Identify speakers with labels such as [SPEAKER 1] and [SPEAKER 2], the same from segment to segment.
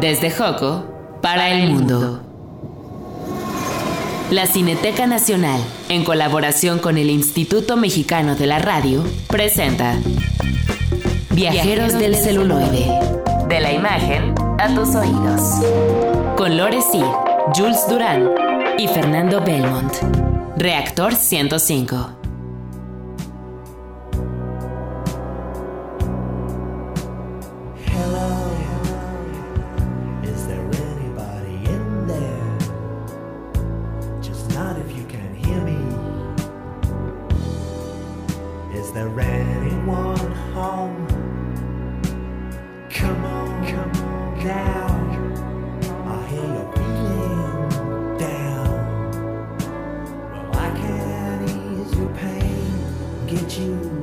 [SPEAKER 1] Desde Joco para el mundo. La Cineteca Nacional, en colaboración con el Instituto Mexicano de la Radio, presenta Viajeros del celuloide. De la imagen a tus oídos. Con Lore C, Jules Durán y Fernando Belmont. Reactor 105.
[SPEAKER 2] Get you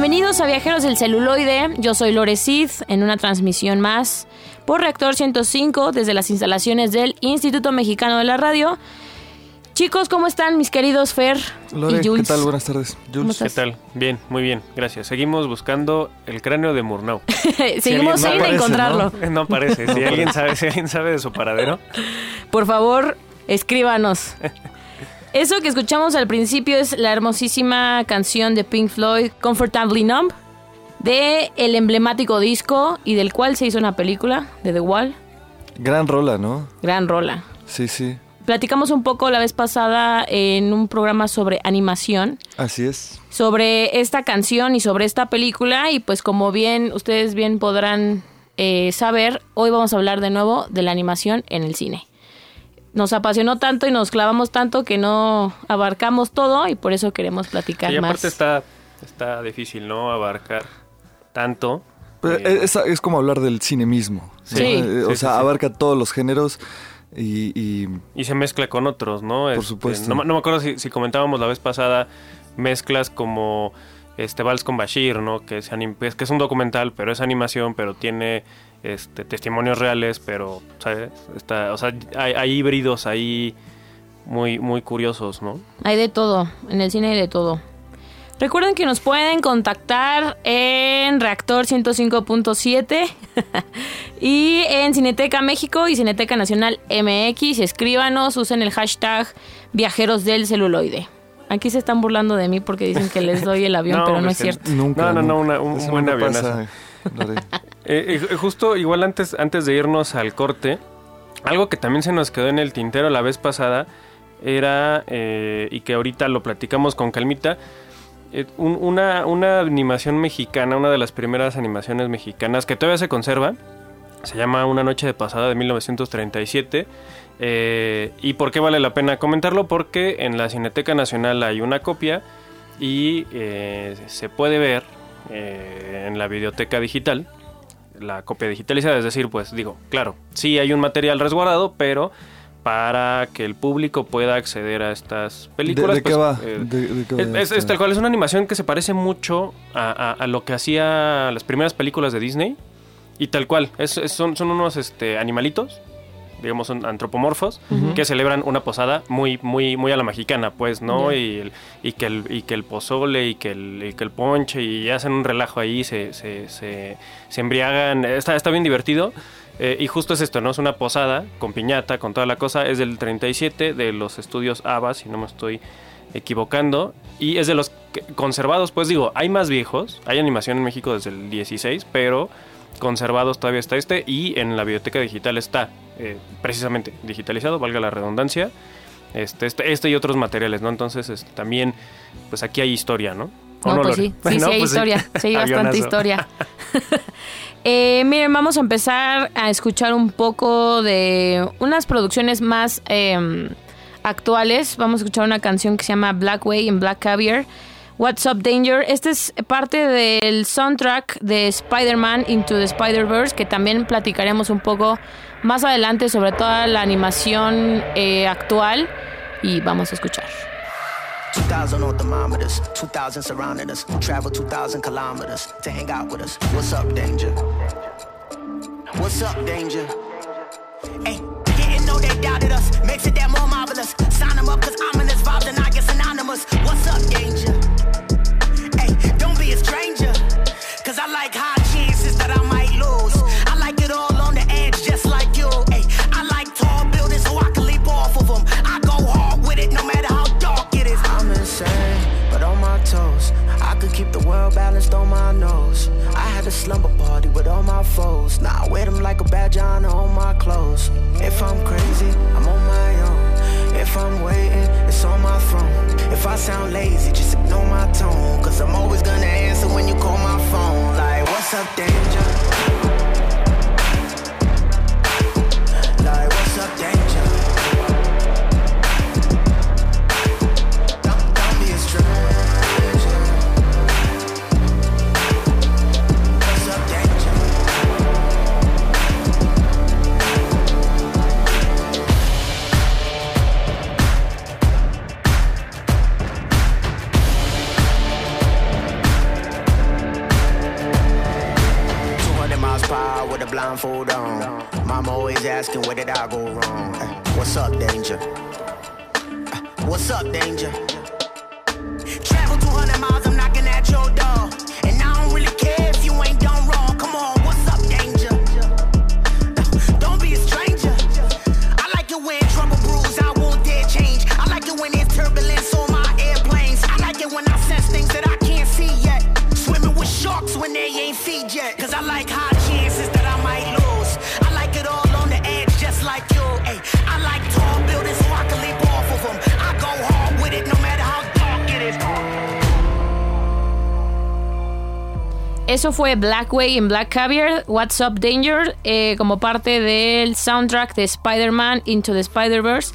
[SPEAKER 3] Bienvenidos a Viajeros del Celuloide, yo soy Lore Cid en una transmisión más por Reactor 105 desde las instalaciones del Instituto Mexicano de la Radio. Chicos, ¿cómo están mis queridos Fer
[SPEAKER 4] Lore,
[SPEAKER 3] y
[SPEAKER 4] ¿qué
[SPEAKER 3] Jules?
[SPEAKER 4] tal? Buenas tardes.
[SPEAKER 3] ¿Cómo
[SPEAKER 4] Jules.
[SPEAKER 5] ¿Qué tal? Bien, muy bien, gracias. Seguimos buscando el cráneo de Murnau.
[SPEAKER 3] Seguimos sin
[SPEAKER 5] no aparece,
[SPEAKER 3] encontrarlo.
[SPEAKER 5] No aparece. Si alguien sabe, si alguien sabe de su paradero,
[SPEAKER 3] Por favor, escríbanos. Eso que escuchamos al principio es la hermosísima canción de Pink Floyd, Comfortably Numb, de el emblemático disco y del cual se hizo una película, de The Wall.
[SPEAKER 4] Gran rola, ¿no?
[SPEAKER 3] Gran rola.
[SPEAKER 4] Sí, sí.
[SPEAKER 3] Platicamos un poco la vez pasada en un programa sobre animación,
[SPEAKER 4] Así es.
[SPEAKER 3] sobre esta canción y sobre esta película y pues como bien ustedes bien podrán eh, saber, hoy vamos a hablar de nuevo de la animación en el cine. Nos apasionó tanto y nos clavamos tanto que no abarcamos todo y por eso queremos platicar
[SPEAKER 5] y aparte
[SPEAKER 3] más.
[SPEAKER 5] está, está difícil, ¿no? Abarcar tanto.
[SPEAKER 4] Pero
[SPEAKER 5] Eh,
[SPEAKER 4] es, es como hablar del cine mismo. ¿no?
[SPEAKER 3] Sí.
[SPEAKER 4] Eh, O sea,
[SPEAKER 5] sí, sí.
[SPEAKER 4] abarca todos los géneros y, y
[SPEAKER 5] y se mezcla con otros, ¿no? Este,
[SPEAKER 4] supuesto.
[SPEAKER 5] No, me- no me acuerdo si, si comentábamos la vez pasada mezclas como este Vals con Bashir, ¿no? Que es, es que es un documental, pero es animación, pero tiene este testimonios reales, pero ¿sabes? Está, o sea, hay, hay híbridos ahí muy muy curiosos, ¿no?
[SPEAKER 3] Hay de todo, en el cine hay de todo. Recuerden que nos pueden contactar en Reactor 105.7 y en Cineteca México y Cineteca Nacional MX. Escríbanos, usen el hashtag Viajeros del Celuloide. Aquí se están burlando de mí porque dicen que les doy el avión,
[SPEAKER 5] No,
[SPEAKER 3] pero no es cierto.
[SPEAKER 4] nunca.
[SPEAKER 5] No, no, no, una- un
[SPEAKER 4] Eso
[SPEAKER 5] buen
[SPEAKER 4] pasa, Lore.
[SPEAKER 5] Eh, eh, justo igual antes, antes de irnos al corte, algo que también se nos quedó en el tintero la vez pasada era, eh, y que ahorita lo platicamos con calmita, eh, un- una, una animación mexicana, una de las primeras animaciones mexicanas que todavía se conserva, se llama Una noche de pasada de 1937. Eh, ¿Y por qué vale la pena comentarlo? Porque en la Cineteca Nacional hay una copia y eh, se puede ver eh, en la videoteca digital la copia digitalizada, es decir, pues digo, claro, sí hay un material resguardado, pero para que el público pueda acceder a estas
[SPEAKER 4] ¿De,
[SPEAKER 5] películas.
[SPEAKER 4] de qué
[SPEAKER 5] pues,
[SPEAKER 4] va?
[SPEAKER 5] eh,
[SPEAKER 4] ¿De- de qué va
[SPEAKER 5] es, es- es
[SPEAKER 4] esta?
[SPEAKER 5] tal cual, es una animación que se parece mucho a, a- a lo que hacía las primeras películas de Disney. Y tal cual, es- es- son, son unos este, animalitos, digamos, son antropomorfos, que celebran una posada muy, muy, muy a la mexicana, pues, ¿no? Y, el, y, que el, y que el pozole y que el, y que el ponche y hacen un relajo ahí, se, se, se, se embriagan, está, está bien divertido. Eh, y justo es esto, ¿no? Es una posada con piñata, con toda la cosa. Es del 37 de los estudios ABA, si no me estoy equivocando. Y es de los conservados, pues digo, hay más viejos. Hay animación en México desde el 16, pero conservados todavía está este. Y en la biblioteca digital está eh, precisamente digitalizado, valga la redundancia. Este, este, este y otros materiales, ¿no? Entonces, este, también, pues aquí hay historia, ¿no? ¿O
[SPEAKER 3] No, pues sí, sí,
[SPEAKER 5] No,
[SPEAKER 3] sí hay
[SPEAKER 5] pues
[SPEAKER 3] historia, sí hay bastante historia. Eh, miren, vamos a empezar a escuchar un poco de unas producciones más eh, actuales. Vamos a escuchar una canción que se llama Black Way en Black Caviar. What's Up Danger. Este es parte del soundtrack de Spider-Man Into the Spider-Verse, que también platicaremos un poco más adelante sobre toda la animación eh, actual. Y vamos a escuchar.
[SPEAKER 6] 2,000 on thermometers, 2,000 surrounding us. Travel 2,000 kilometers to hang out with us. What's up, danger? What's up, danger? Hey, didn't know they doubted us. Makes it that more marvelous. Slumber party with all my foes. Now I wear them like a badge on my clothes. If I'm crazy, I'm on my own. If I'm waiting, it's on my throne. If I sound lazy, just ignore my tone. Cause I'm always gonna answer when you I like high chances that I might lose. I like it all on the edge, just like you. Ay, I like tall buildings so I can leap off of them. I go hard with it no matter how dark it is.
[SPEAKER 3] Eso fue Blackway en Black Caviar, What's Up Danger, eh, como parte del soundtrack de Spider-Man Into the Spider-Verse.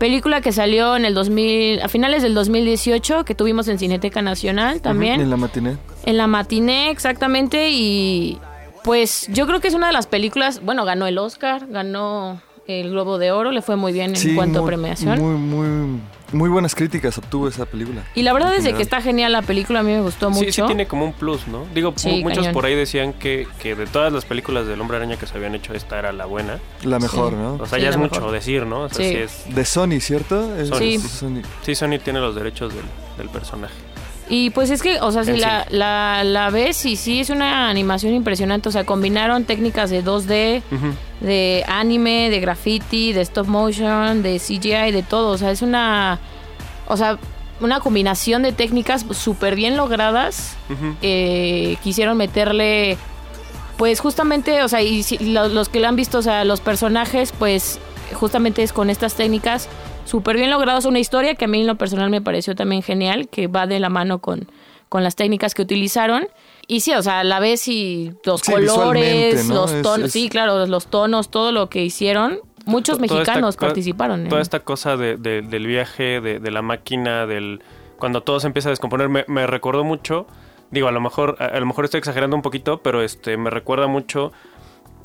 [SPEAKER 3] Película que salió en el 2000, a finales del 2018, que tuvimos en Cineteca Nacional también.
[SPEAKER 4] En la matiné.
[SPEAKER 3] En la matiné, exactamente. Y pues yo creo que es una de las películas. Bueno, ganó el Oscar, ganó el Globo de Oro, le fue muy bien en cuanto a premiación.
[SPEAKER 4] Muy, muy, muy buenas críticas obtuvo esa película.
[SPEAKER 3] y la verdad es de que está genial la película, a mí me gustó mucho.
[SPEAKER 5] Sí, sí tiene como un plus, ¿no? Digo,
[SPEAKER 3] Sí,
[SPEAKER 5] muchos
[SPEAKER 3] cañón.
[SPEAKER 5] por ahí decían que, que de todas las películas del Hombre Araña que se habían hecho, esta era la buena.
[SPEAKER 4] La mejor,
[SPEAKER 3] Sí.
[SPEAKER 4] ¿no?
[SPEAKER 5] O sea,
[SPEAKER 3] Sí,
[SPEAKER 5] ya es
[SPEAKER 3] mejor.
[SPEAKER 5] mucho decir, ¿no? O sea,
[SPEAKER 3] Sí.
[SPEAKER 5] sí, es,
[SPEAKER 4] De Sony, ¿cierto? Es- Sony.
[SPEAKER 5] sí, Sony tiene los derechos del, del personaje.
[SPEAKER 3] Y pues es que, o sea, si la, la, la ves y sí es una animación impresionante. O sea, combinaron técnicas de 2D,
[SPEAKER 5] Ujú.
[SPEAKER 3] de anime, de graffiti, de stop motion, de CGI, de todo. O sea, es una. O sea, una combinación de técnicas súper bien logradas. Eh, quisieron meterle. Pues justamente, o sea, y si- lo- los que lo han visto, o sea, los personajes, pues justamente es con estas técnicas súper bien logrados. Una historia que a mí en lo personal me pareció también genial, que va de la mano con, con las técnicas que utilizaron. Y sí, o sea, la ves y los
[SPEAKER 4] Sí,
[SPEAKER 3] colores, los tonos,
[SPEAKER 4] es-
[SPEAKER 3] sí, claro, los tonos, todo lo que hicieron. Muchos
[SPEAKER 5] To- esta
[SPEAKER 3] mexicanos
[SPEAKER 5] co-
[SPEAKER 3] participaron. ¿eh?
[SPEAKER 5] Toda esta cosa de- de- del viaje, de, de la máquina, del cuando todo se empieza a descomponer, me, me recordó mucho. Digo, a lo mejor, a, a lo mejor estoy exagerando un poquito, pero este me recuerda mucho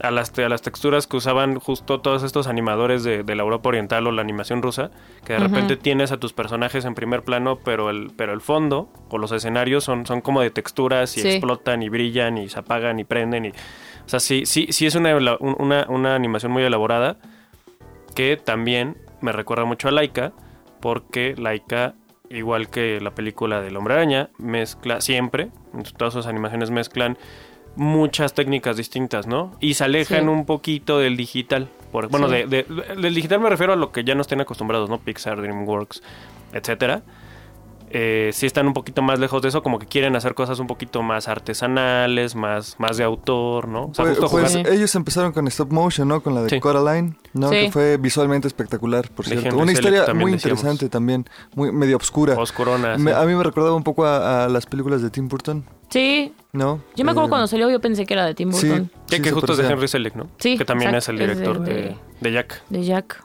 [SPEAKER 5] a las, a las texturas que usaban justo todos estos animadores de, de la Europa Oriental o la animación rusa, que de repente tienes a tus personajes en primer plano, pero el, pero el fondo o los escenarios son, son como de texturas y
[SPEAKER 3] Sí.
[SPEAKER 5] explotan y brillan y se apagan y prenden y... O sea, sí, sí, sí es una, una, una animación muy elaborada que también me recuerda mucho a Laika, porque Laika, igual que la película del Hombre Araña, mezcla siempre, en todas sus animaciones mezclan muchas técnicas distintas, ¿no? Y se alejan
[SPEAKER 3] Sí.
[SPEAKER 5] un poquito del digital. Por, bueno,
[SPEAKER 3] Sí.
[SPEAKER 5] de, de- del digital me refiero a lo que ya nos tienen acostumbrados, ¿no? Pixar, DreamWorks, etcétera. Eh, sí están un poquito más lejos de eso, como que quieren hacer cosas un poquito más artesanales, más, más de autor, ¿no? O sea,
[SPEAKER 4] Pues,
[SPEAKER 5] justo
[SPEAKER 4] pues,
[SPEAKER 3] Sí.
[SPEAKER 4] ellos empezaron con stop motion, ¿no? Con la de
[SPEAKER 5] Sí.
[SPEAKER 4] Coraline, ¿no?
[SPEAKER 3] Sí.
[SPEAKER 4] Que fue visualmente espectacular, por
[SPEAKER 5] De
[SPEAKER 4] cierto.
[SPEAKER 5] Henry
[SPEAKER 4] Una historia
[SPEAKER 5] también
[SPEAKER 4] muy
[SPEAKER 5] decíamos.
[SPEAKER 4] interesante también, muy medio oscura.
[SPEAKER 5] Oscurona,
[SPEAKER 4] Me- a mí me recordaba un poco a, a las películas de Tim Burton,
[SPEAKER 3] Sí,
[SPEAKER 4] ¿no?
[SPEAKER 3] yo me acuerdo
[SPEAKER 4] Eh,
[SPEAKER 3] cuando salió, yo pensé que era de Tim Burton.
[SPEAKER 5] Que,
[SPEAKER 4] sí,
[SPEAKER 5] que justo es de. Henry Selick, ¿no?
[SPEAKER 3] Sí,
[SPEAKER 5] Que también es el
[SPEAKER 3] es
[SPEAKER 5] director
[SPEAKER 3] de-
[SPEAKER 5] de, de Jack.
[SPEAKER 3] De Jack.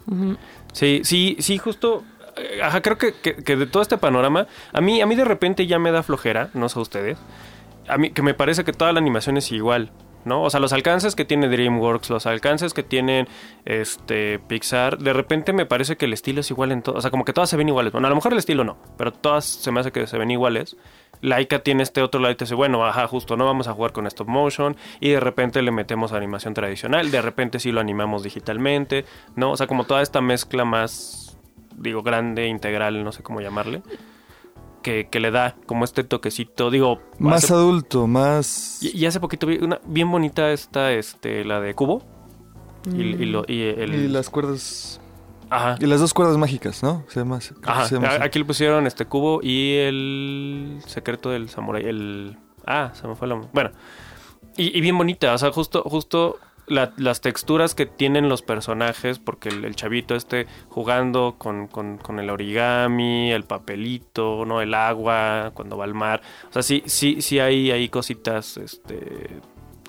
[SPEAKER 5] Sí, sí, sí, justo. Eh, Ajá, creo que, que- de todo este panorama, a mí, a mí de repente ya me da flojera, no sé a ustedes. A mí que me parece que toda la animación es igual, ¿no? O sea, los alcances que tiene DreamWorks, los alcances que tienen este Pixar, de repente me parece que el estilo es igual en todo. O sea, como que todas se ven iguales. Bueno, a lo mejor el estilo no, pero todas se me hace que se ven iguales. Laika tiene este otro lado y te dice, bueno, ajá, justo, no vamos a jugar con stop motion y de repente le metemos animación tradicional, de repente sí lo animamos digitalmente, ¿no? O sea, como toda esta mezcla más, digo, grande, integral, no sé cómo llamarle, que, que le da como este toquecito, digo...
[SPEAKER 4] Más
[SPEAKER 5] hace-
[SPEAKER 4] adulto, más...
[SPEAKER 5] y, y hace poquito vi una bien bonita esta, este, la de Cubo. Y, y lo, y el...
[SPEAKER 4] Y las cuerdas...
[SPEAKER 5] Ajá.
[SPEAKER 4] Y las dos cuerdas mágicas, ¿no? Se llama,
[SPEAKER 5] Ajá,
[SPEAKER 4] se
[SPEAKER 5] aquí le pusieron este cubo y el secreto del samurái, el... Ah, se me fue la... Bueno, y, y bien bonita, o sea, justo, justo la- las texturas que tienen los personajes, porque el, el chavito este jugando con, con- con el origami, el papelito, ¿no? El agua, cuando va al mar. O sea, sí, sí, sí hay, hay cositas, este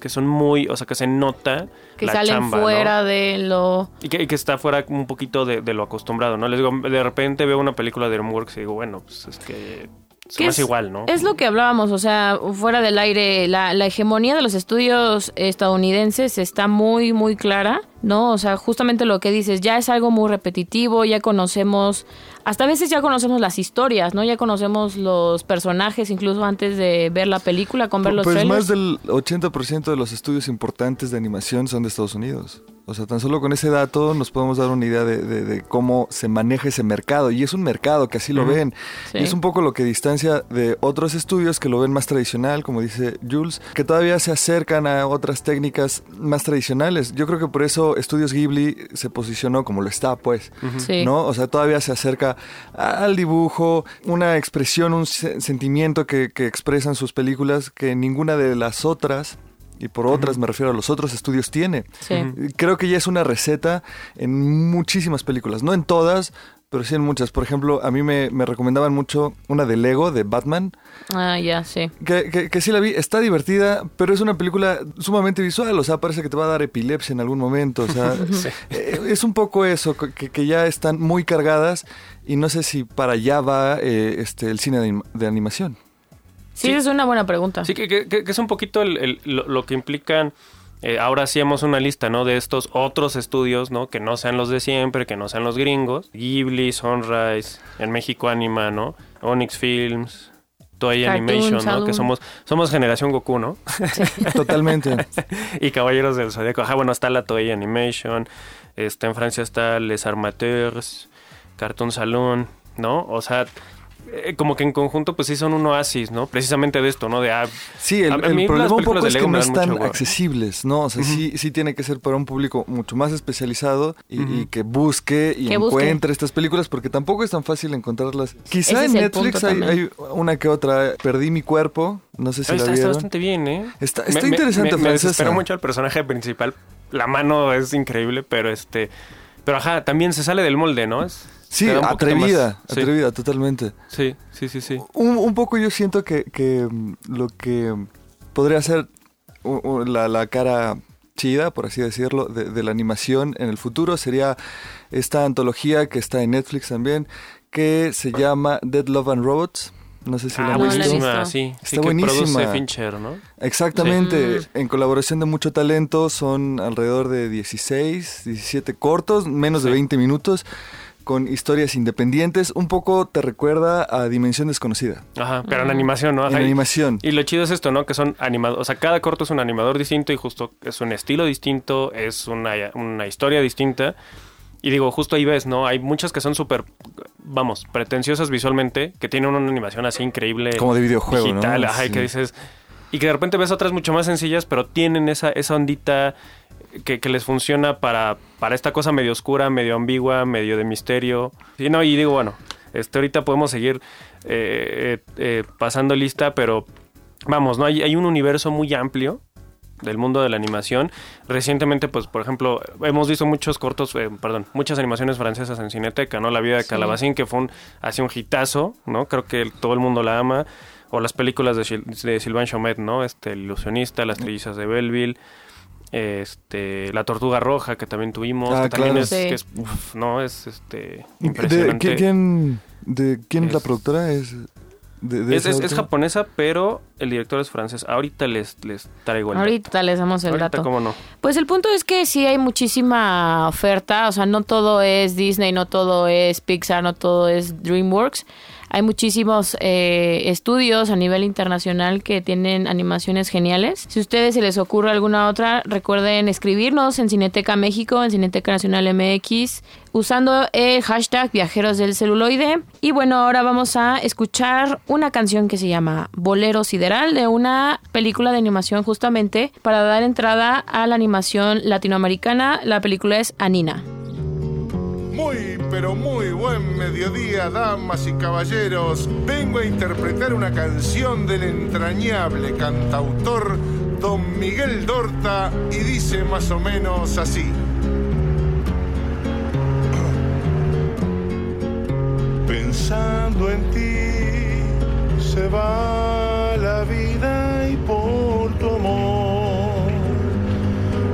[SPEAKER 5] que son muy, o sea, que se nota
[SPEAKER 3] Que
[SPEAKER 5] la
[SPEAKER 3] salen
[SPEAKER 5] chamba, ¿no?
[SPEAKER 3] fuera de lo...
[SPEAKER 5] Y que, y que está fuera un poquito de, de lo acostumbrado, ¿no? Les digo, de repente veo una película de DreamWorks y digo, bueno, pues es que
[SPEAKER 3] que es,
[SPEAKER 5] igual, ¿no?
[SPEAKER 3] Es lo que hablábamos, o sea, fuera del aire, la, la hegemonía de los estudios estadounidenses está muy, muy clara, ¿no? O sea, justamente lo que dices, ya es algo muy repetitivo, ya conocemos, hasta a veces ya conocemos las historias, ¿no? Ya conocemos los personajes incluso antes de ver la película, con ver los
[SPEAKER 4] Pues
[SPEAKER 3] trailers.
[SPEAKER 4] más del 80% de los estudios importantes de animación son de Estados Unidos. O sea, tan solo con ese dato nos podemos dar una idea de, de- de cómo se maneja ese mercado. Y es un mercado que así lo ven.
[SPEAKER 3] Sí.
[SPEAKER 4] Y es un poco lo que distancia de otros estudios que lo ven más tradicional, como dice Jules, que todavía se acercan a otras técnicas más tradicionales. Yo creo que por eso Estudios Ghibli se posicionó como lo está, pues.
[SPEAKER 3] Sí.
[SPEAKER 4] ¿no? O sea, todavía se acerca al dibujo, una expresión, un se- sentimiento que, que expresan sus películas que ninguna de las otras, y por otras me refiero a los otros estudios, tiene.
[SPEAKER 3] Sí.
[SPEAKER 4] Creo que ya es una receta en muchísimas películas, no en todas, pero sí en muchas. Por ejemplo, a mí me, me recomendaban mucho una de Lego, de Batman,
[SPEAKER 3] Ah, ya, sí.
[SPEAKER 4] que, que, que sí la vi, está divertida, pero es una película sumamente visual, o sea, parece que te va a dar epilepsia en algún momento, o sea, eh, es un poco eso, que, que ya están muy cargadas y no sé si para allá va eh, este, el cine de, anim- de animación.
[SPEAKER 3] Sí, es una buena pregunta.
[SPEAKER 5] Sí, que, que- que- que es un poquito el- el- lo, lo que implican. Eh, ahora hacíamos una lista, ¿no? De estos otros estudios, ¿no? Que no sean los de siempre, que no sean los gringos. Ghibli, Sunrise, en México Anima, ¿no? Onyx Films, Toei
[SPEAKER 3] Cartoon
[SPEAKER 5] Animation, ¿no? Que somos, somos generación Goku, ¿no?
[SPEAKER 4] Totalmente.
[SPEAKER 5] y Caballeros del Zodíaco. Ajá, bueno, está la Toei Animation. Está en Francia está Les Armateurs, Cartoon Saloon, ¿no? O sea, eh, como que en conjunto, pues sí son un oasis, ¿no? Precisamente de esto, ¿no? De ah,
[SPEAKER 4] Sí, el,
[SPEAKER 5] A-
[SPEAKER 4] el problema un
[SPEAKER 5] películas
[SPEAKER 4] poco es que no están
[SPEAKER 5] mucho
[SPEAKER 4] accesibles, ¿no? O sea, sí, sí tiene que ser para un público mucho más especializado y, y que busque y
[SPEAKER 3] Que busque.
[SPEAKER 4] encuentre estas películas porque tampoco es tan fácil encontrarlas. Quizá
[SPEAKER 3] Ese
[SPEAKER 4] en Netflix hay, una que otra. Perdí mi cuerpo, no sé si la
[SPEAKER 5] está, está
[SPEAKER 4] vieron.
[SPEAKER 5] bastante bien, ¿eh?
[SPEAKER 4] Está, está
[SPEAKER 5] me-
[SPEAKER 4] interesante,
[SPEAKER 5] me, me desesperó mucho el personaje principal. La mano es increíble, pero este... Pero ajá, también se sale del molde, ¿no? Es-
[SPEAKER 4] Sí, atrevida,
[SPEAKER 5] sí,
[SPEAKER 4] atrevida, totalmente.
[SPEAKER 5] Sí, sí, sí, sí.
[SPEAKER 4] Un, un poco yo siento que, que, mm, lo que podría ser la, la cara chida, por así decirlo, de, de la animación en el futuro sería esta antología que está en Netflix también, que se llama Dead Love and Robots. No sé si la
[SPEAKER 5] Ah,
[SPEAKER 4] han
[SPEAKER 3] la he
[SPEAKER 4] visto.
[SPEAKER 5] buenísima, sí.
[SPEAKER 4] Está
[SPEAKER 5] sí, que
[SPEAKER 4] buenísima.
[SPEAKER 5] produce Fincher, ¿no?
[SPEAKER 4] Exactamente,
[SPEAKER 3] Sí.
[SPEAKER 4] en colaboración de mucho talento, son alrededor de 16, 17 cortos, menos de
[SPEAKER 5] Sí.
[SPEAKER 4] 20 minutos, con historias independientes. Un poco te recuerda a Dimensión Desconocida.
[SPEAKER 5] Ajá, pero en animación, ¿no?
[SPEAKER 4] En
[SPEAKER 5] y-
[SPEAKER 4] animación.
[SPEAKER 5] Y lo chido es esto, ¿no? Que son animados, o sea, cada corto es un animador distinto y justo es un estilo distinto, es una, una historia distinta. Y digo, justo ahí ves, ¿no? Hay muchas que son súper, vamos, pretenciosas visualmente, que tienen una animación así increíble.
[SPEAKER 4] Como de videojuego, ¿no?
[SPEAKER 5] digital, ajá, y que dices... Y que de repente ves otras mucho más sencillas, pero tienen esa, esa ondita que, que les funciona para, para esta cosa medio oscura, medio ambigua, medio de misterio. Y no, y digo, bueno, este ahorita podemos seguir eh, eh, eh, pasando lista, pero vamos, ¿no? Hay, hay un universo muy amplio del mundo de la animación. Recientemente, pues, por ejemplo, hemos visto muchos cortos, eh, perdón, muchas animaciones francesas en Cineteca, ¿no? La vida de
[SPEAKER 3] Sí.
[SPEAKER 5] Calabacín, que fue un, así un hitazo, ¿no? Creo que el- todo el mundo la ama. O las películas de, de Sylvain Chomet, ¿no? Este, El ilusionista, Las trillizas de Belleville, este, La tortuga roja, que también tuvimos,
[SPEAKER 4] Ah,
[SPEAKER 5] que también es,
[SPEAKER 3] Sí.
[SPEAKER 5] que es, uf, ¿no? Es, este,
[SPEAKER 4] ¿De,
[SPEAKER 5] impresionante.
[SPEAKER 4] ¿quién, quién- de quién es la productora? ¿Es, de, de
[SPEAKER 5] Es, japonesa, pero el director es francés. Ahorita les, les traigo el dato.
[SPEAKER 3] Ahorita les damos el
[SPEAKER 5] Ahorita,
[SPEAKER 3] dato.
[SPEAKER 5] cómo no.
[SPEAKER 3] Pues el punto es que sí hay muchísima oferta, o sea, no todo es Disney, no todo es Pixar, no todo es DreamWorks. Hay muchísimos eh, estudios a nivel internacional que tienen animaciones geniales. Si a ustedes se les ocurre alguna otra, recuerden escribirnos en Cineteca México, en Cineteca Nacional MX, usando el hashtag Viajeros del Celuloide. Y bueno, ahora vamos a escuchar una canción que se llama Bolero Sideral de una película de animación justamente para dar entrada a la animación latinoamericana. La película es Anina.
[SPEAKER 7] Muy, pero muy buen mediodía, damas y caballeros. Vengo a interpretar una canción del entrañable cantautor Don Miguel Dorta y dice más o menos así. Pensando en ti se va la vida y por tu amor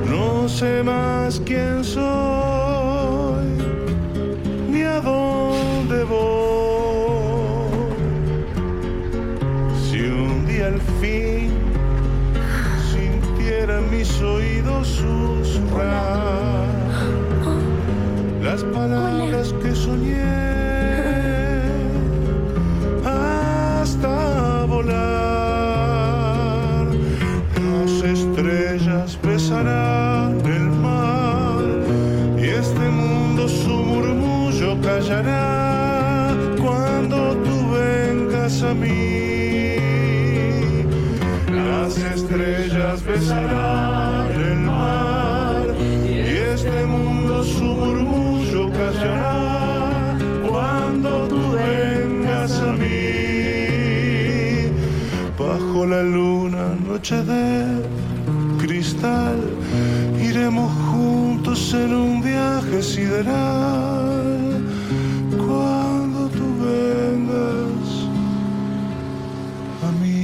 [SPEAKER 7] no sé más quién soy a dónde voy. Si un día al fin sintiera mis oídos susurrar las palabras que soñé noche de cristal, iremos juntos en un viaje sideral. Cuando tú vengas a mí.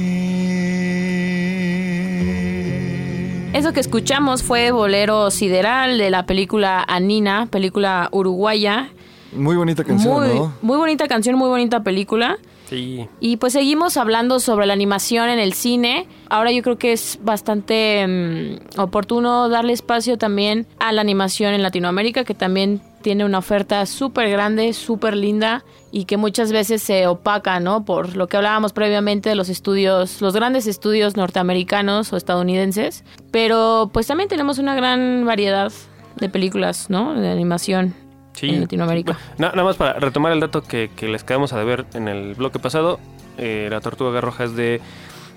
[SPEAKER 3] Eso que escuchamos fue Bolero Sideral de la película Anina, película uruguaya.
[SPEAKER 4] Muy bonita canción,
[SPEAKER 3] muy,
[SPEAKER 4] ¿no?
[SPEAKER 3] muy bonita canción, muy bonita película.
[SPEAKER 5] Sí.
[SPEAKER 3] Y pues seguimos hablando sobre la animación en el cine. Ahora yo creo que es bastante mm, oportuno darle espacio también a la animación en Latinoamérica, que también tiene una oferta súper grande, súper linda y que muchas veces se opaca, ¿no? Por lo que hablábamos previamente de los estudios, los grandes estudios norteamericanos o estadounidenses. Pero pues también tenemos una gran variedad de películas, ¿no? De animación
[SPEAKER 5] Sí.
[SPEAKER 3] en Latinoamérica.
[SPEAKER 5] Na- nada más para retomar el dato que, que les quedamos a deber en el bloque pasado. eh, la Tortuga Roja es de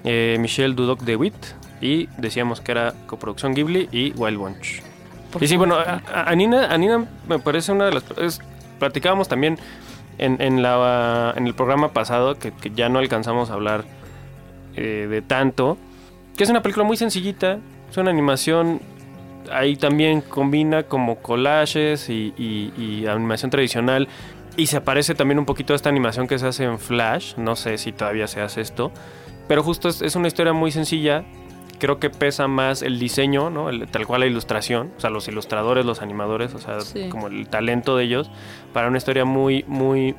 [SPEAKER 5] eh, Michelle Dudok de Witt. Y decíamos que era coproducción Ghibli y Wild Bunch. Y sí, bueno, a, a- me parece una de las... es- platicábamos también en, en, la, en el programa pasado que, que ya no alcanzamos a hablar eh, de tanto. Que es una película muy sencillita. Es una animación ahí también combina como collages y, y- y animación tradicional. Y se parece también un poquito a esta animación que se hace en Flash. No sé si todavía se hace esto. Pero justo es, es una historia muy sencilla. Creo que pesa más el diseño, ¿no? El- tal cual la ilustración. O sea, los ilustradores, los animadores. O sea,
[SPEAKER 3] Sí.
[SPEAKER 5] como el talento de ellos. Para una historia muy, muy,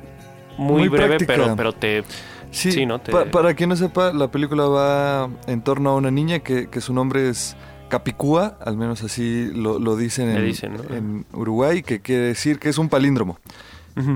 [SPEAKER 5] muy,
[SPEAKER 4] Muy
[SPEAKER 5] breve,
[SPEAKER 4] práctica.
[SPEAKER 5] pero, pero te...
[SPEAKER 4] Sí,
[SPEAKER 5] Sí, ¿no? Te-
[SPEAKER 4] pa- para quien no sepa, la película va en torno a una niña que, que su nombre es Capicúa, al menos así lo, lo dicen, en,
[SPEAKER 5] dicen, ¿no?
[SPEAKER 4] en Uruguay, que quiere decir que es un palíndromo.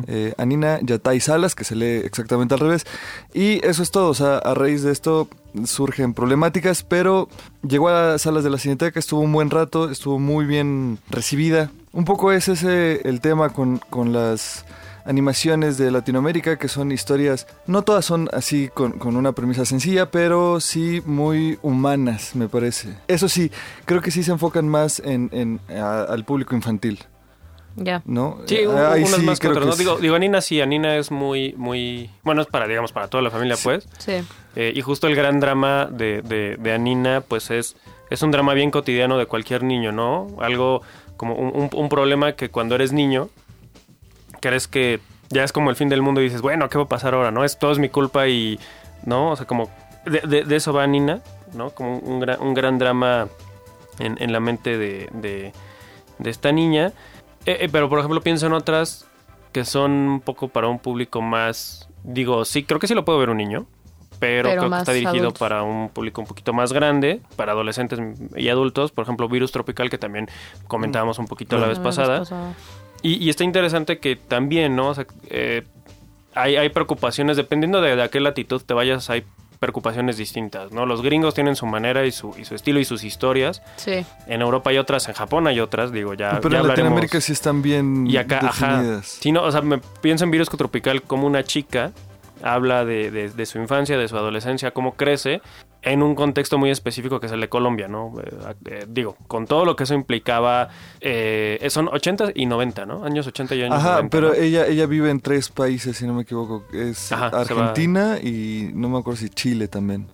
[SPEAKER 4] eh, Anina Yatay Salas, que se lee exactamente al revés. Y eso es todo, o sea, a raíz de esto surgen problemáticas, pero llegó a las salas de la Cineteca, estuvo un buen rato, estuvo muy bien recibida. Un poco es ese el tema con, con las animaciones de Latinoamérica, que son historias, no todas son así con, con una premisa sencilla, pero sí muy humanas, me parece. Eso sí, creo que sí se enfocan más en, en- a- al público infantil,
[SPEAKER 3] Ya.
[SPEAKER 4] ¿no?
[SPEAKER 5] Sí,
[SPEAKER 4] ahí
[SPEAKER 5] unas
[SPEAKER 4] sí
[SPEAKER 5] más que
[SPEAKER 4] creo
[SPEAKER 5] otras, Digo, digo, Anina sí, Anina es muy, muy... Bueno, es para, digamos, para toda la familia, pues.
[SPEAKER 3] Sí.
[SPEAKER 5] Eh, y justo el gran drama de, de, de Anina, pues es, es un drama bien cotidiano de cualquier niño, ¿no? Algo como un, un- un problema que cuando eres niño, crees que ya es como el fin del mundo y dices, bueno, ¿qué va a pasar ahora? ¿No? Es todo es mi culpa y, ¿no? O sea, como de, de- de eso va Anina, ¿no? Como un, gran, un gran drama en, en la mente de, de, de esta niña. Eh, eh, pero, por ejemplo, pienso en otras que son un poco para un público más... Digo, sí, creo que sí lo puede ver un niño, pero,
[SPEAKER 3] Pero
[SPEAKER 5] creo que está dirigido
[SPEAKER 3] adultos.
[SPEAKER 5] para un público un poquito más grande, para adolescentes y adultos. Por ejemplo, Virus Tropical, que también comentábamos un poquito la vez
[SPEAKER 3] La
[SPEAKER 5] pasada. Y, y está interesante que también, ¿no? O sea, eh, hay, hay preocupaciones, dependiendo de, de a qué latitud te vayas, hay preocupaciones distintas, ¿no? Los gringos tienen su manera y su, y su estilo y sus historias.
[SPEAKER 3] Sí.
[SPEAKER 5] En Europa hay otras, en Japón hay otras, digo, ya,
[SPEAKER 4] Pero
[SPEAKER 5] ya
[SPEAKER 4] en. Latinoamérica sí están bien
[SPEAKER 5] Y acá, ajá.
[SPEAKER 4] definidas.
[SPEAKER 5] Sí, no, o sea, me pienso en Virus Tropical como una chica habla de, de- de su infancia, de su adolescencia, cómo crece en un contexto muy específico que es el de Colombia, ¿no? Eh, eh, digo, con todo lo que eso implicaba, eh, son 80 y 90, ¿no? Años 80 y años
[SPEAKER 4] Ajá,
[SPEAKER 5] 90.
[SPEAKER 4] pero
[SPEAKER 5] ¿no?
[SPEAKER 4] ella, ella vive en tres países, si no me equivoco. Es
[SPEAKER 5] Ajá,
[SPEAKER 4] Argentina y no me acuerdo si Chile también.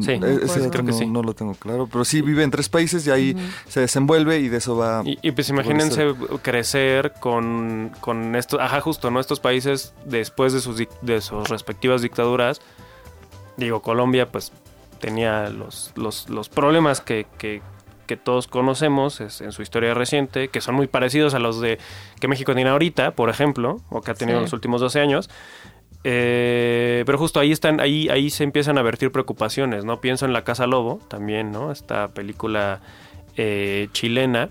[SPEAKER 5] Sí,
[SPEAKER 4] E- ese dato
[SPEAKER 5] creo que
[SPEAKER 4] no,
[SPEAKER 5] sí.
[SPEAKER 4] no lo tengo claro, pero sí vive en tres países y ahí se desenvuelve y de eso va.
[SPEAKER 5] Y, y pues imagínense crecer con, con estos, ajá, justo, ¿no? Estos países después de sus, de sus respectivas dictaduras. Digo, Colombia pues tenía los, los, los problemas que, que, que todos conocemos es- en su historia reciente, que son muy parecidos a los de que México tiene ahorita, por ejemplo, o que ha tenido
[SPEAKER 3] Sí.
[SPEAKER 5] en los últimos 12 años. Eh, pero justo ahí están, ahí, ahí se empiezan a vertir preocupaciones, ¿no? Pienso en La Casa Lobo también, ¿no? Esta película eh, chilena.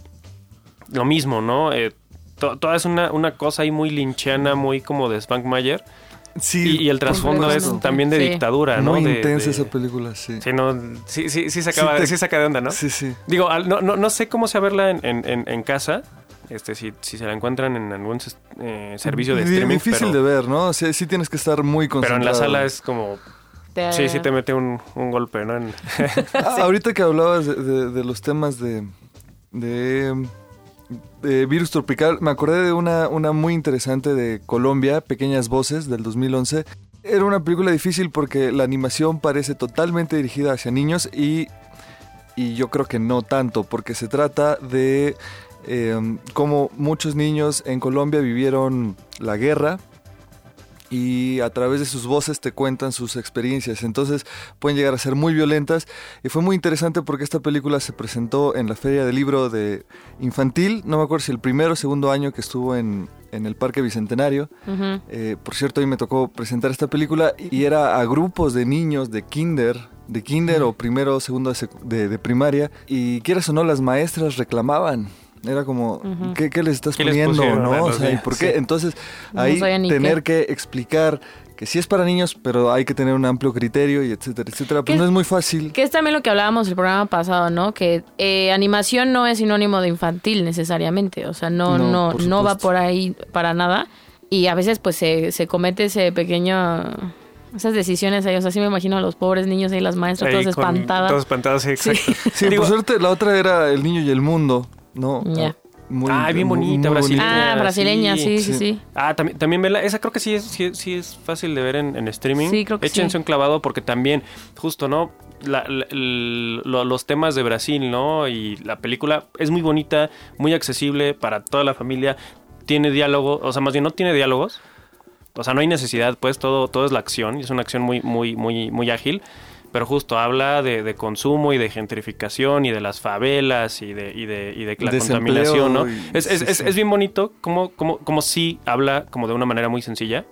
[SPEAKER 5] Lo mismo, ¿no? Eh, to- toda es una, una cosa ahí muy linchiana, muy como de Spankmayer.
[SPEAKER 4] Sí,
[SPEAKER 5] Y, y el trasfondo es también de
[SPEAKER 3] Sí.
[SPEAKER 5] dictadura, ¿no?
[SPEAKER 4] muy
[SPEAKER 5] De-
[SPEAKER 4] intensa
[SPEAKER 5] de-
[SPEAKER 4] esa película, sí.
[SPEAKER 5] Sí, no, sí, sí, sí, saca,
[SPEAKER 4] Sí
[SPEAKER 5] sí,
[SPEAKER 4] te-
[SPEAKER 5] saca de onda, ¿no?
[SPEAKER 4] Sí, sí.
[SPEAKER 5] Digo, al- no, no, no sé cómo sea verla en, en, en- en casa. Este, si, si se la encuentran en algún eh, servicio de streaming.
[SPEAKER 4] Difícil
[SPEAKER 5] pero,
[SPEAKER 4] de ver, ¿no? O sea, sí tienes que estar muy
[SPEAKER 5] pero
[SPEAKER 4] concentrado.
[SPEAKER 5] en la sala es como.
[SPEAKER 3] Te-
[SPEAKER 5] Sí, sí te mete un, un golpe, ¿no? En-
[SPEAKER 4] Ah, Ahorita que hablabas de, de- de los temas de, de, de virus tropical, me acordé de una, una muy interesante de Colombia, Pequeñas Voces, del 2011. Era una película difícil porque la animación parece totalmente dirigida hacia niños y, y yo creo que no tanto, porque se trata de eh, cómo muchos niños en Colombia vivieron la guerra y a través de sus voces te cuentan sus experiencias. Entonces pueden llegar a ser muy violentas. Y fue muy interesante porque esta película se presentó en la Feria del Libro de Infantil. No me acuerdo si el primero o segundo año que estuvo en, en el Parque Bicentenario. Eh, por cierto, ahí me tocó presentar esta película y era a grupos de niños de kinder, de kinder o primero o segundo de- de primaria. Y quieras o no, las maestras reclamaban. Era como. ¿qué, qué les estás
[SPEAKER 5] ¿Qué les
[SPEAKER 4] poniendo? ¿no? O sea, ¿y por qué?
[SPEAKER 5] Sí.
[SPEAKER 4] Entonces,
[SPEAKER 3] No
[SPEAKER 4] ahí
[SPEAKER 3] ni
[SPEAKER 4] tener
[SPEAKER 3] qué.
[SPEAKER 4] que explicar que sí es para niños, pero hay que tener un amplio criterio y etcétera, etcétera. Pues
[SPEAKER 3] ¿Qué-
[SPEAKER 4] no es muy fácil.
[SPEAKER 3] Que es también lo que hablábamos el programa pasado, ¿no? Que eh, animación no es sinónimo de infantil necesariamente. O sea, no,
[SPEAKER 4] No,
[SPEAKER 3] no, no va por ahí para nada. Y a veces pues se, se comete ese pequeño... Esas decisiones ahí. O sea, sí me imagino a los pobres niños ahí, las maestras
[SPEAKER 5] ahí
[SPEAKER 3] todas espantadas.
[SPEAKER 5] Todas espantadas, sí,
[SPEAKER 3] Sí.
[SPEAKER 5] exacto.
[SPEAKER 4] Sí,
[SPEAKER 5] Digo,
[SPEAKER 4] por suerte la otra era El Niño y el Mundo, ¿no?
[SPEAKER 3] Ya.
[SPEAKER 4] Muy,
[SPEAKER 5] Ah, bien bonita,
[SPEAKER 4] muy
[SPEAKER 5] brasileña.
[SPEAKER 3] Ah, brasileña, sí, sí,
[SPEAKER 4] sí.
[SPEAKER 3] sí.
[SPEAKER 5] Ah, también, también vela. Esa creo que sí es, sí, sí es fácil de ver en, en streaming.
[SPEAKER 3] Sí, creo que
[SPEAKER 5] Échense
[SPEAKER 3] sí.
[SPEAKER 5] un clavado porque también, justo, ¿no? La- la- los temas de Brasil, ¿no? Y la película es muy bonita, muy accesible para toda la familia. Tiene diálogo, o sea, más bien no tiene diálogos. O sea, no hay necesidad, pues todo, todo es la acción. Y es una acción muy, muy, muy, muy ágil. Pero justo habla de, de consumo y de gentrificación y de las favelas y de, y de, y de la
[SPEAKER 4] Desempleo
[SPEAKER 5] contaminación, ¿no?
[SPEAKER 4] y-
[SPEAKER 5] Es, es,
[SPEAKER 4] sí,
[SPEAKER 5] es,
[SPEAKER 4] sí.
[SPEAKER 5] es bien bonito como, como, como sí habla como de una manera muy sencilla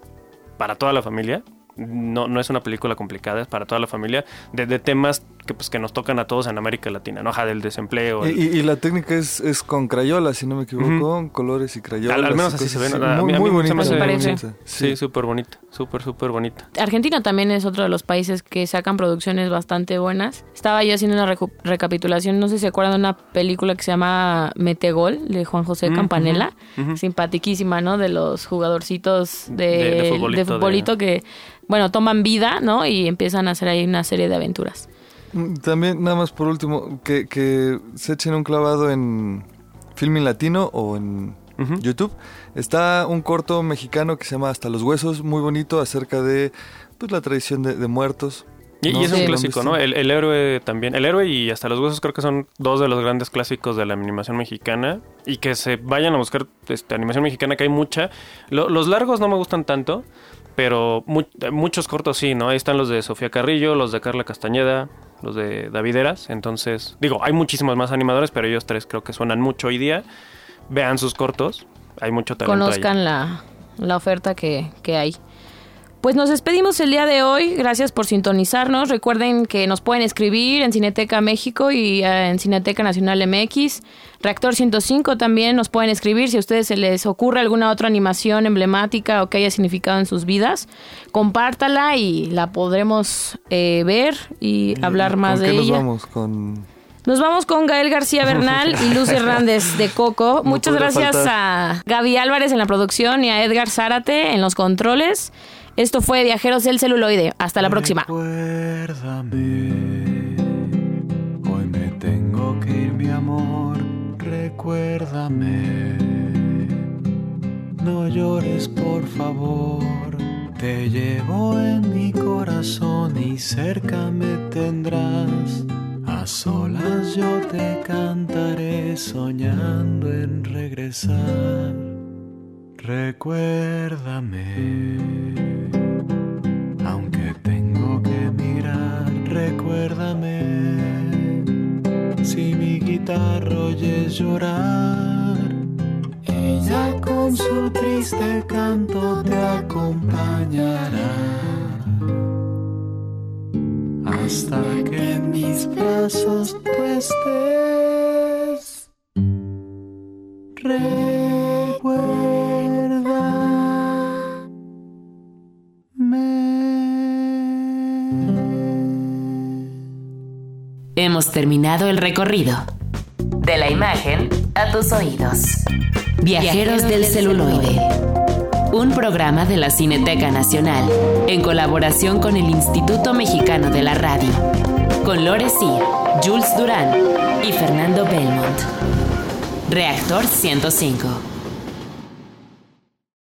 [SPEAKER 5] para toda la familia. No, no es una película complicada, es para toda la familia. De, de temas que, pues, que nos tocan a todos en América Latina, ¿no? Ajá, del desempleo.
[SPEAKER 4] Y,
[SPEAKER 5] el-
[SPEAKER 4] y- y la técnica es, es con crayola, si no me equivoco, colores y crayolas.
[SPEAKER 5] Al- al menos así se
[SPEAKER 4] Muy,
[SPEAKER 5] mí- a
[SPEAKER 4] muy
[SPEAKER 5] mí se
[SPEAKER 4] bonita.
[SPEAKER 5] me
[SPEAKER 4] muy
[SPEAKER 3] parece.
[SPEAKER 4] bonita.
[SPEAKER 5] sí, súper bonita, súper, súper bonita.
[SPEAKER 3] Argentina también es otro de los países que sacan producciones bastante buenas. Estaba yo haciendo una recapitulación, no sé si se acuerdan de una película que se llama Metegol de Juan José
[SPEAKER 5] Mm,
[SPEAKER 3] Campanella,
[SPEAKER 5] ujú, ujú.
[SPEAKER 3] simpatiquísima, ¿no? De los jugadorcitos de,
[SPEAKER 5] De- de
[SPEAKER 3] de
[SPEAKER 5] futbolito,
[SPEAKER 3] futbolito,
[SPEAKER 5] de-
[SPEAKER 3] que, bueno, toman vida, ¿no? Y empiezan a hacer ahí una serie de aventuras.
[SPEAKER 4] Mm, También, nada más por último, que, que se echen un clavado en Filming Latino o en. YouTube. Está un corto mexicano que se llama Hasta los Huesos, muy bonito, acerca de pues, la tradición de, de muertos.
[SPEAKER 5] Y,
[SPEAKER 4] ¿no?
[SPEAKER 5] y es un
[SPEAKER 3] Sí.
[SPEAKER 5] clásico, ¿no? El, el héroe también. El héroe y hasta los huesos creo que son dos de los grandes clásicos de la animación mexicana. Y que se vayan a buscar este, animación mexicana, que hay mucha. Lo- los largos no me gustan tanto, pero mu- muchos cortos sí, ¿no? Ahí están los de Sofía Carrillo, los de Carla Castañeda, los de Davideras. Entonces, digo, hay muchísimos más animadores, pero ellos tres creo que suenan mucho hoy día. Vean sus cortos. Hay mucho talento.
[SPEAKER 3] Conozcan la, la oferta que, que hay. Pues nos despedimos el día de hoy. Gracias por sintonizarnos. Recuerden que nos pueden escribir en Cineteca México y eh, en Cineteca Nacional MX. Reactor 105 también nos pueden escribir si a ustedes se les ocurre alguna otra animación emblemática o que haya significado en sus vidas. Compártala y la podremos eh, ver y hablar más
[SPEAKER 4] ¿Con
[SPEAKER 3] de
[SPEAKER 4] qué nos
[SPEAKER 3] ella.
[SPEAKER 4] vamos? Con...
[SPEAKER 3] Nos vamos con Gael García Bernal y Luz Hernández de Coco.
[SPEAKER 4] No
[SPEAKER 3] Muchas gracias
[SPEAKER 4] faltar.
[SPEAKER 3] a Gaby Álvarez en la producción y a Edgar Zárate en los controles. Esto fue Viajeros del Celuloide. Hasta la próxima.
[SPEAKER 2] Recuérdame, hoy me tengo que ir, mi amor. Recuérdame, no llores, por favor. Te llevo en mi corazón y cerca me tendrás. A solas yo te cantaré soñando en regresar. Recuérdame, Oyes llorar, ella con su triste canto te acompañará. Hasta que en mis brazos tú estés.
[SPEAKER 1] Hemos terminado el recorrido. De la imagen a tus oídos. Viajeros del celuloide. Un programa de la Cineteca Nacional en colaboración con el Instituto Mexicano de la Radio. Con Lore Sir, Jules Durán y Fernando Belmont. Reactor 105.